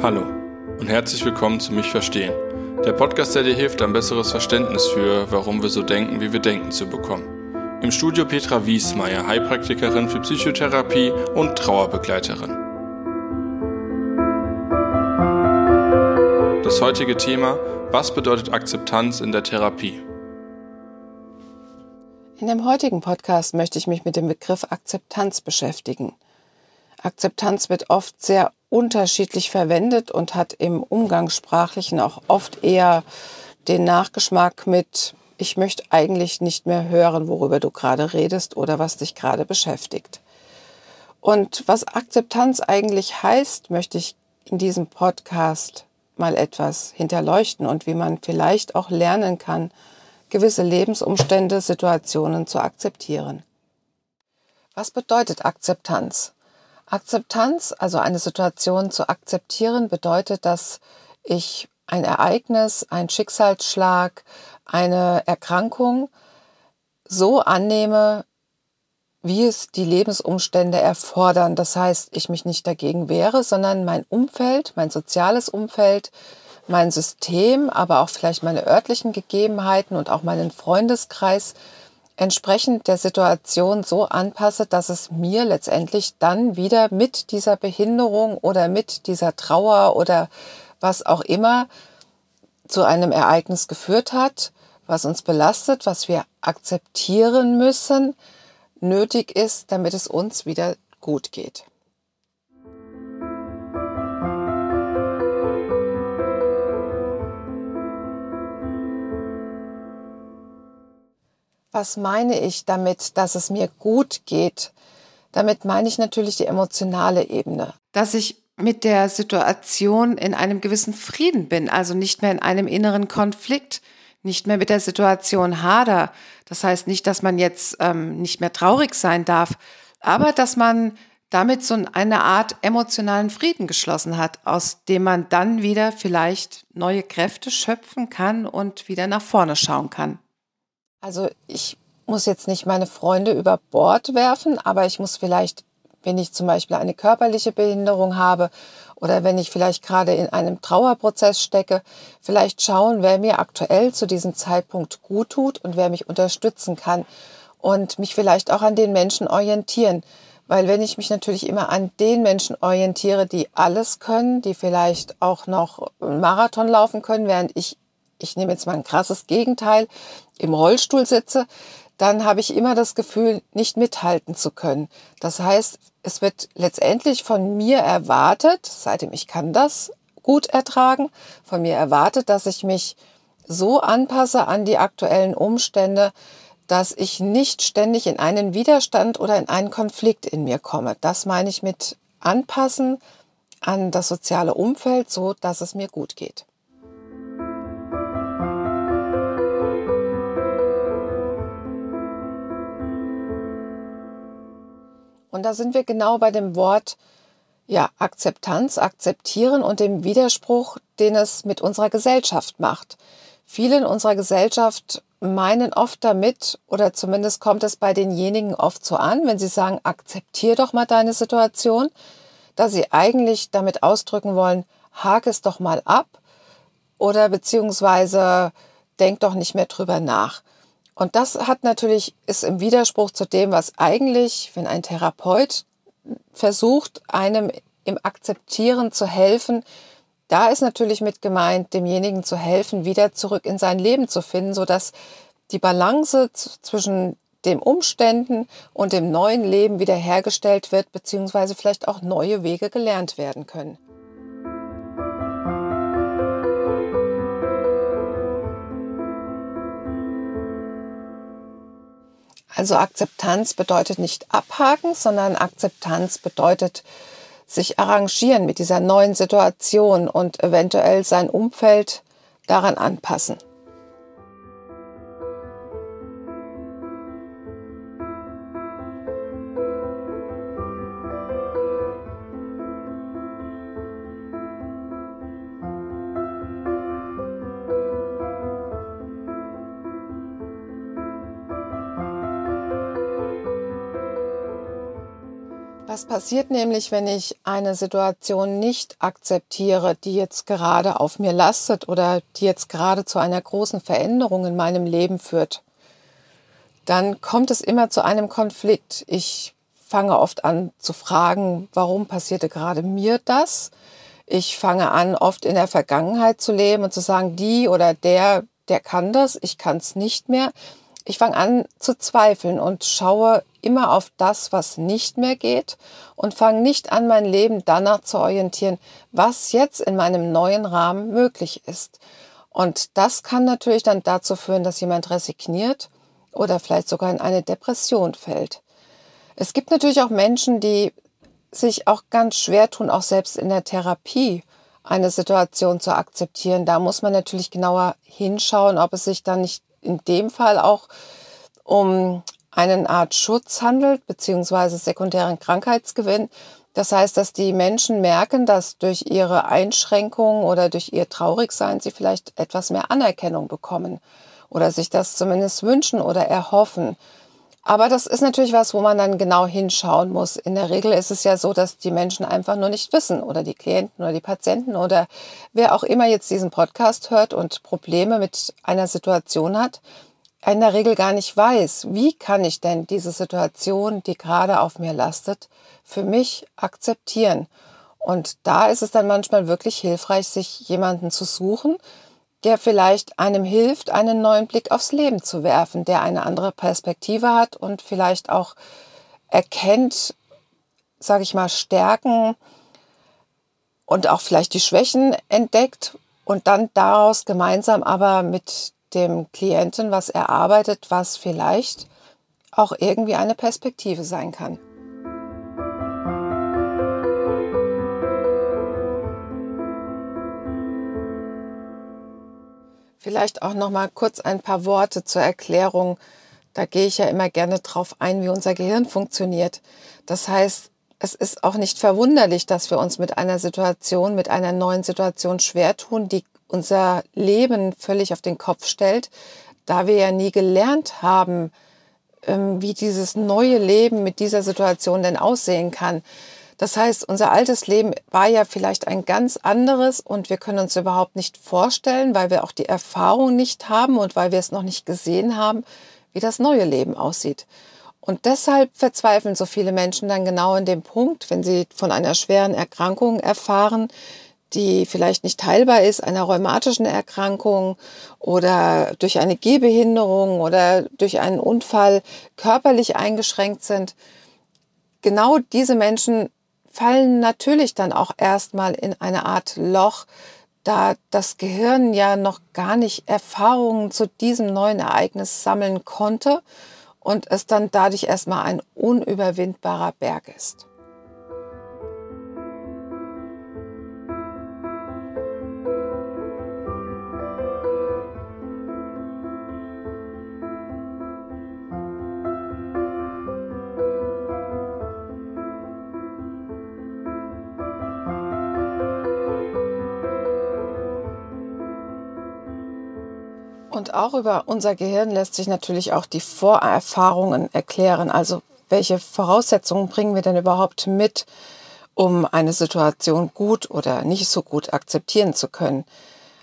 Hallo und herzlich willkommen zu Mich Verstehen, der Podcast, der dir hilft, ein besseres Verständnis für, warum wir so denken, wie wir denken, zu bekommen. Im Studio Petra Wiesmeier, Heilpraktikerin für Psychotherapie und Trauerbegleiterin. Das heutige Thema, was bedeutet Akzeptanz in der Therapie? In dem heutigen Podcast möchte ich mich mit dem Begriff Akzeptanz beschäftigen. Akzeptanz wird oft sehr unterschiedlich verwendet und hat im Umgangssprachlichen auch oft eher den Nachgeschmack mit, ich möchte eigentlich nicht mehr hören, worüber du gerade redest oder was dich gerade beschäftigt. Und was Akzeptanz eigentlich heißt, möchte ich in diesem Podcast mal etwas hinterleuchten und wie man vielleicht auch lernen kann, gewisse Lebensumstände, Situationen zu akzeptieren. Was bedeutet Akzeptanz? Akzeptanz, also eine Situation zu akzeptieren, bedeutet, dass ich ein Ereignis, ein Schicksalsschlag, eine Erkrankung so annehme, wie es die Lebensumstände erfordern. Das heißt, ich mich nicht dagegen wehre, sondern mein Umfeld, mein soziales Umfeld, mein System, aber auch vielleicht meine örtlichen Gegebenheiten und auch meinen Freundeskreis entsprechend der Situation so anpasse, dass es mir letztendlich dann wieder mit dieser Behinderung oder mit dieser Trauer oder was auch immer zu einem Ereignis geführt hat, was uns belastet, was wir akzeptieren müssen, nötig ist, damit es uns wieder gut geht. Was meine ich damit, dass es mir gut geht? Damit meine ich natürlich die emotionale Ebene. Dass ich mit der Situation in einem gewissen Frieden bin, also nicht mehr in einem inneren Konflikt, nicht mehr mit der Situation hader. Das heißt nicht, dass man jetzt ähm, nicht mehr traurig sein darf, aber dass man damit so eine Art emotionalen Frieden geschlossen hat, aus dem man dann wieder vielleicht neue Kräfte schöpfen kann und wieder nach vorne schauen kann. Also ich muss jetzt nicht meine Freunde über Bord werfen, aber ich muss vielleicht, wenn ich zum Beispiel eine körperliche Behinderung habe oder wenn ich vielleicht gerade in einem Trauerprozess stecke, vielleicht schauen, wer mir aktuell zu diesem Zeitpunkt gut tut und wer mich unterstützen kann und mich vielleicht auch an den Menschen orientieren. Weil wenn ich mich natürlich immer an den Menschen orientiere, die alles können, die vielleicht auch noch einen Marathon laufen können, während ich ich nehme jetzt mal ein krasses Gegenteil, im Rollstuhl sitze, dann habe ich immer das Gefühl, nicht mithalten zu können. Das heißt, es wird letztendlich von mir erwartet, seitdem ich kann das gut ertragen, von mir erwartet, dass ich mich so anpasse an die aktuellen Umstände, dass ich nicht ständig in einen Widerstand oder in einen Konflikt in mir komme. Das meine ich mit anpassen an das soziale Umfeld, so dass es mir gut geht. Und da sind wir genau bei dem Wort ja, Akzeptanz, akzeptieren und dem Widerspruch, den es mit unserer Gesellschaft macht. Viele in unserer Gesellschaft meinen oft damit, oder zumindest kommt es bei denjenigen oft so an, wenn sie sagen, akzeptier doch mal deine Situation, dass sie eigentlich damit ausdrücken wollen, hake es doch mal ab oder beziehungsweise denk doch nicht mehr drüber nach. Und das hat natürlich, ist im Widerspruch zu dem, was eigentlich, wenn ein Therapeut versucht, einem im Akzeptieren zu helfen, da ist natürlich mit gemeint, demjenigen zu helfen, wieder zurück in sein Leben zu finden, so dass die Balance zwischen den Umständen und dem neuen Leben wiederhergestellt wird, beziehungsweise vielleicht auch neue Wege gelernt werden können. Also Akzeptanz bedeutet nicht abhaken, sondern Akzeptanz bedeutet sich arrangieren mit dieser neuen Situation und eventuell sein Umfeld daran anpassen. Was passiert nämlich, wenn ich eine Situation nicht akzeptiere, die jetzt gerade auf mir lastet oder die jetzt gerade zu einer großen Veränderung in meinem Leben führt? Dann kommt es immer zu einem Konflikt. Ich fange oft an zu fragen, warum passierte gerade mir das? Ich fange an, oft in der Vergangenheit zu leben und zu sagen, die oder der, der kann das, ich kann es nicht mehr. Ich fange an zu zweifeln und schaue immer auf das, was nicht mehr geht und fange nicht an, mein Leben danach zu orientieren, was jetzt in meinem neuen Rahmen möglich ist. Und das kann natürlich dann dazu führen, dass jemand resigniert oder vielleicht sogar in eine Depression fällt. Es gibt natürlich auch Menschen, die sich auch ganz schwer tun, auch selbst in der Therapie eine Situation zu akzeptieren. Da muss man natürlich genauer hinschauen, ob es sich dann nicht in dem Fall auch um eine Art Schutz handelt, beziehungsweise sekundären Krankheitsgewinn. Das heißt, dass die Menschen merken, dass durch ihre Einschränkungen oder durch ihr Traurigsein sie vielleicht etwas mehr Anerkennung bekommen oder sich das zumindest wünschen oder erhoffen. Aber das ist natürlich was, wo man dann genau hinschauen muss. In der Regel ist es ja so, dass die Menschen einfach nur nicht wissen oder die Klienten oder die Patienten oder wer auch immer jetzt diesen Podcast hört und Probleme mit einer Situation hat, in der Regel gar nicht weiß, wie kann ich denn diese Situation, die gerade auf mir lastet, für mich akzeptieren. Und da ist es dann manchmal wirklich hilfreich, sich jemanden zu suchen, der vielleicht einem hilft, einen neuen Blick aufs Leben zu werfen, der eine andere Perspektive hat und vielleicht auch erkennt, sage ich mal, Stärken und auch vielleicht die Schwächen entdeckt und dann daraus gemeinsam aber mit dem Klienten was erarbeitet, was vielleicht auch irgendwie eine Perspektive sein kann. Vielleicht auch noch mal kurz ein paar Worte zur Erklärung. Da gehe ich ja immer gerne drauf ein, wie unser Gehirn funktioniert. Das heißt, es ist auch nicht verwunderlich, dass wir uns mit einer Situation, mit einer neuen Situation schwer tun, die unser Leben völlig auf den Kopf stellt, da wir ja nie gelernt haben, ähm, wie dieses neue Leben mit dieser Situation denn aussehen kann. Das heißt, unser altes Leben war ja vielleicht ein ganz anderes und wir können uns überhaupt nicht vorstellen, weil wir auch die Erfahrung nicht haben und weil wir es noch nicht gesehen haben, wie das neue Leben aussieht. Und deshalb verzweifeln so viele Menschen dann genau in dem Punkt, wenn sie von einer schweren Erkrankung erfahren, die vielleicht nicht heilbar ist, einer rheumatischen Erkrankung oder durch eine Gehbehinderung oder durch einen Unfall körperlich eingeschränkt sind. Genau diese Menschen fallen natürlich dann auch erstmal in eine Art Loch, da das Gehirn ja noch gar nicht Erfahrungen zu diesem neuen Ereignis sammeln konnte und es dann dadurch erstmal ein unüberwindbarer Berg ist. Auch über unser Gehirn lässt sich natürlich auch die Vorerfahrungen erklären. Also welche Voraussetzungen bringen wir denn überhaupt mit, um eine Situation gut oder nicht so gut akzeptieren zu können?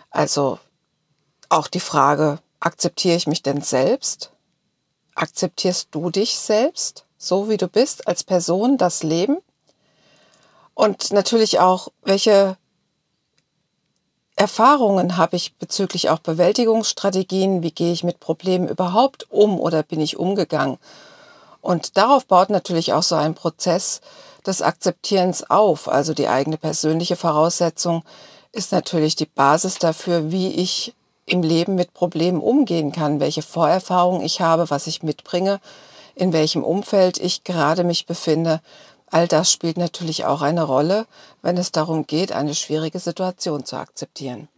Also auch die Frage, akzeptiere ich mich denn selbst? Akzeptierst du dich selbst, so wie du bist, als Person, das Leben? Und natürlich auch, welche Erfahrungen habe ich bezüglich auch Bewältigungsstrategien? Wie gehe ich mit Problemen überhaupt um oder bin ich umgegangen? Und darauf baut natürlich auch so ein Prozess des Akzeptierens auf. Also die eigene persönliche Voraussetzung ist natürlich die Basis dafür, wie ich im Leben mit Problemen umgehen kann, welche Vorerfahrungen ich habe, was ich mitbringe, in welchem Umfeld ich gerade mich befinde All das spielt natürlich auch eine Rolle, wenn es darum geht, eine schwierige Situation zu akzeptieren.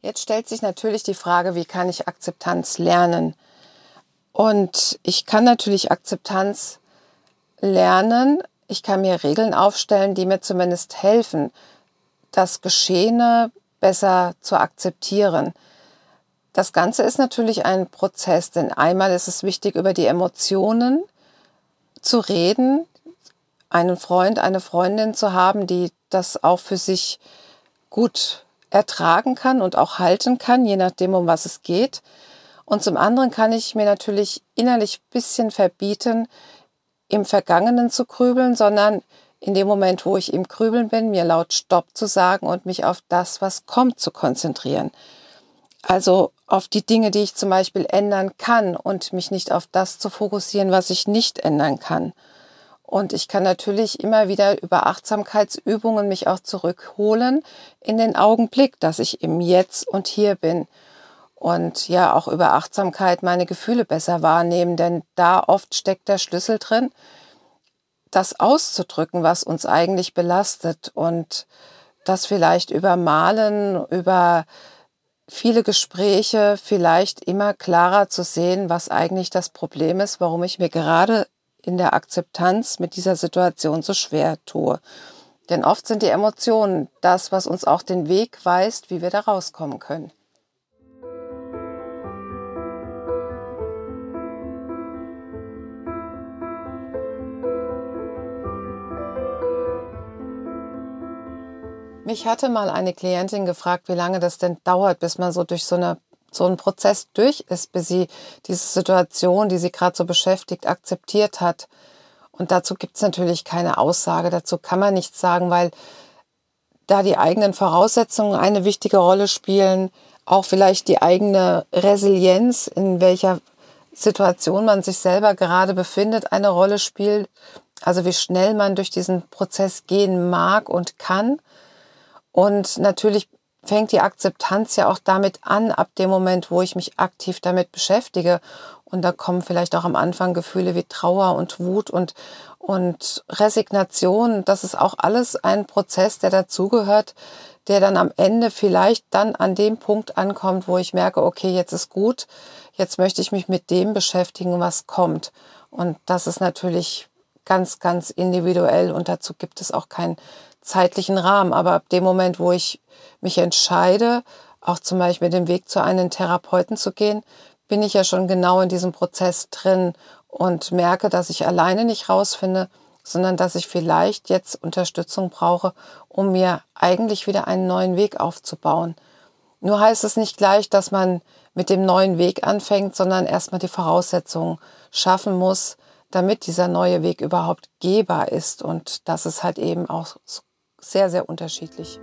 Jetzt stellt sich natürlich die Frage, wie kann ich Akzeptanz lernen? Und ich kann natürlich Akzeptanz lernen. Ich kann mir Regeln aufstellen, die mir zumindest helfen, das Geschehene besser zu akzeptieren. Das Ganze ist natürlich ein Prozess, denn einmal ist es wichtig, über die Emotionen zu reden, einen Freund, eine Freundin zu haben, die das auch für sich gut ertragen kann und auch halten kann, je nachdem, um was es geht. Und zum anderen kann ich mir natürlich innerlich ein bisschen verbieten, im Vergangenen zu grübeln, sondern in dem Moment, wo ich im Grübeln bin, mir laut Stopp zu sagen und mich auf das, was kommt, zu konzentrieren. Also auf die Dinge, die ich zum Beispiel ändern kann und mich nicht auf das zu fokussieren, was ich nicht ändern kann. Und ich kann natürlich immer wieder über Achtsamkeitsübungen mich auch zurückholen in den Augenblick, dass ich im Jetzt und hier bin. Und ja, auch über Achtsamkeit meine Gefühle besser wahrnehmen, denn da oft steckt der Schlüssel drin, das auszudrücken, was uns eigentlich belastet und das vielleicht über Malen, über viele Gespräche vielleicht immer klarer zu sehen, was eigentlich das Problem ist, warum ich mir gerade in der Akzeptanz mit dieser Situation so schwer tue. Denn oft sind die Emotionen das, was uns auch den Weg weist, wie wir da rauskommen können. Mich hatte mal eine Klientin gefragt, wie lange das denn dauert, bis man so durch so eine so ein Prozess durch ist, bis sie diese Situation, die sie gerade so beschäftigt, akzeptiert hat. Und dazu gibt es natürlich keine Aussage, dazu kann man nichts sagen, weil da die eigenen Voraussetzungen eine wichtige Rolle spielen, auch vielleicht die eigene Resilienz, in welcher Situation man sich selber gerade befindet, eine Rolle spielt. Also wie schnell man durch diesen Prozess gehen mag und kann. Und natürlich fängt die Akzeptanz ja auch damit an, ab dem Moment, wo ich mich aktiv damit beschäftige. Und da kommen vielleicht auch am Anfang Gefühle wie Trauer und Wut und, und Resignation. Das ist auch alles ein Prozess, der dazugehört, der dann am Ende vielleicht dann an dem Punkt ankommt, wo ich merke, okay, jetzt ist gut, jetzt möchte ich mich mit dem beschäftigen, was kommt. Und das ist natürlich ganz, ganz individuell und dazu gibt es auch keinen zeitlichen Rahmen. Aber ab dem Moment, wo ich mich entscheide, auch zum Beispiel den Weg zu einem Therapeuten zu gehen, bin ich ja schon genau in diesem Prozess drin und merke, dass ich alleine nicht rausfinde, sondern dass ich vielleicht jetzt Unterstützung brauche, um mir eigentlich wieder einen neuen Weg aufzubauen. Nur heißt es nicht gleich, dass man mit dem neuen Weg anfängt, sondern erstmal die Voraussetzungen schaffen muss, damit dieser neue Weg überhaupt gehbar ist. Und das ist halt eben auch sehr, sehr unterschiedlich.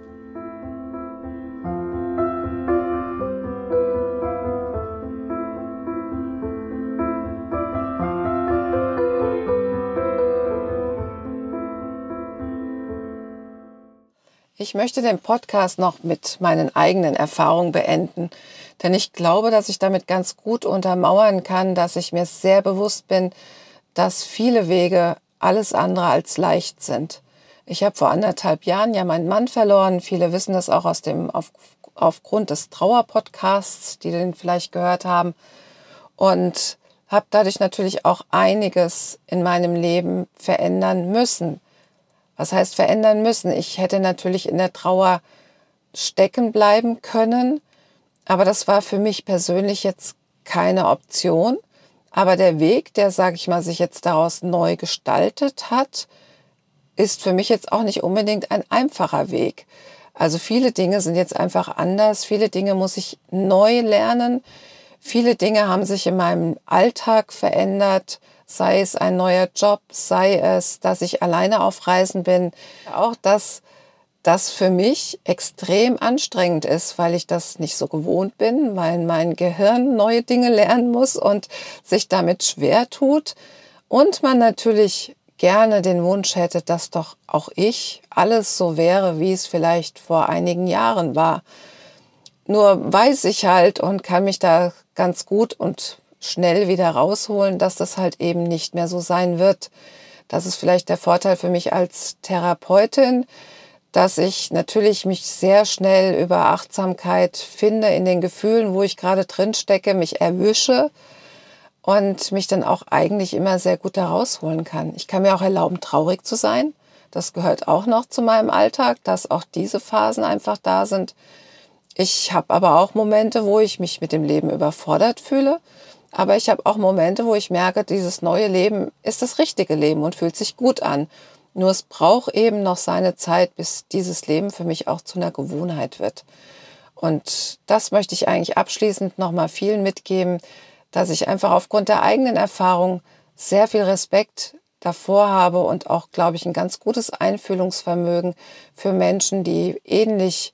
Ich möchte den Podcast noch mit meinen eigenen Erfahrungen beenden, denn ich glaube, dass ich damit ganz gut untermauern kann, dass ich mir sehr bewusst bin, dass viele Wege alles andere als leicht sind. Ich habe vor anderthalb Jahren ja meinen Mann verloren. Viele wissen das auch aus dem, auf, aufgrund des Trauerpodcasts, die den vielleicht gehört haben. Und habe dadurch natürlich auch einiges in meinem Leben verändern müssen. Was heißt verändern müssen? Ich hätte natürlich in der Trauer stecken bleiben können, aber das war für mich persönlich jetzt keine Option. Aber der Weg, der, sage ich mal, sich jetzt daraus neu gestaltet hat, ist für mich jetzt auch nicht unbedingt ein einfacher Weg. Also viele Dinge sind jetzt einfach anders, viele Dinge muss ich neu lernen, viele Dinge haben sich in meinem Alltag verändert, sei es ein neuer Job, sei es, dass ich alleine auf Reisen bin. Auch das, das für mich extrem anstrengend ist, weil ich das nicht so gewohnt bin, weil mein Gehirn neue Dinge lernen muss und sich damit schwer tut. Und man natürlich gerne den Wunsch hätte, dass doch auch ich alles so wäre, wie es vielleicht vor einigen Jahren war. Nur weiß ich halt und kann mich da ganz gut und schnell wieder rausholen, dass das halt eben nicht mehr so sein wird. Das ist vielleicht der Vorteil für mich als Therapeutin, dass ich natürlich mich sehr schnell über Achtsamkeit finde in den Gefühlen, wo ich gerade drin stecke, mich erwische und mich dann auch eigentlich immer sehr gut da rausholen kann. Ich kann mir auch erlauben, traurig zu sein. Das gehört auch noch zu meinem Alltag, dass auch diese Phasen einfach da sind. Ich habe aber auch Momente, wo ich mich mit dem Leben überfordert fühle. Aber ich habe auch Momente, wo ich merke, dieses neue Leben ist das richtige Leben und fühlt sich gut an. Nur es braucht eben noch seine Zeit, bis dieses Leben für mich auch zu einer Gewohnheit wird. Und das möchte ich eigentlich abschließend nochmal vielen mitgeben, dass ich einfach aufgrund der eigenen Erfahrung sehr viel Respekt davor habe und auch, glaube ich, ein ganz gutes Einfühlungsvermögen für Menschen, die ähnlich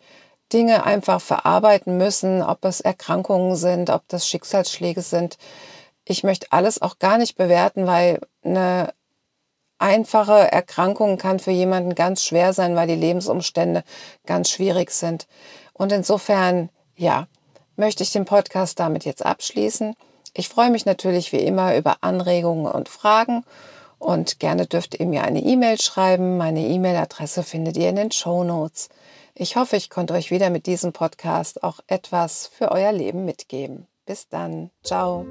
Dinge einfach verarbeiten müssen, ob es Erkrankungen sind, ob das Schicksalsschläge sind. Ich möchte alles auch gar nicht bewerten, weil eine einfache Erkrankung kann für jemanden ganz schwer sein, weil die Lebensumstände ganz schwierig sind. Und insofern, ja, möchte ich den Podcast damit jetzt abschließen. Ich freue mich natürlich wie immer über Anregungen und Fragen und gerne dürft ihr mir eine E-Mail schreiben. Meine E-Mail-Adresse findet ihr in den Show Notes. Ich hoffe, ich konnte euch wieder mit diesem Podcast auch etwas für euer Leben mitgeben. Bis dann. Ciao.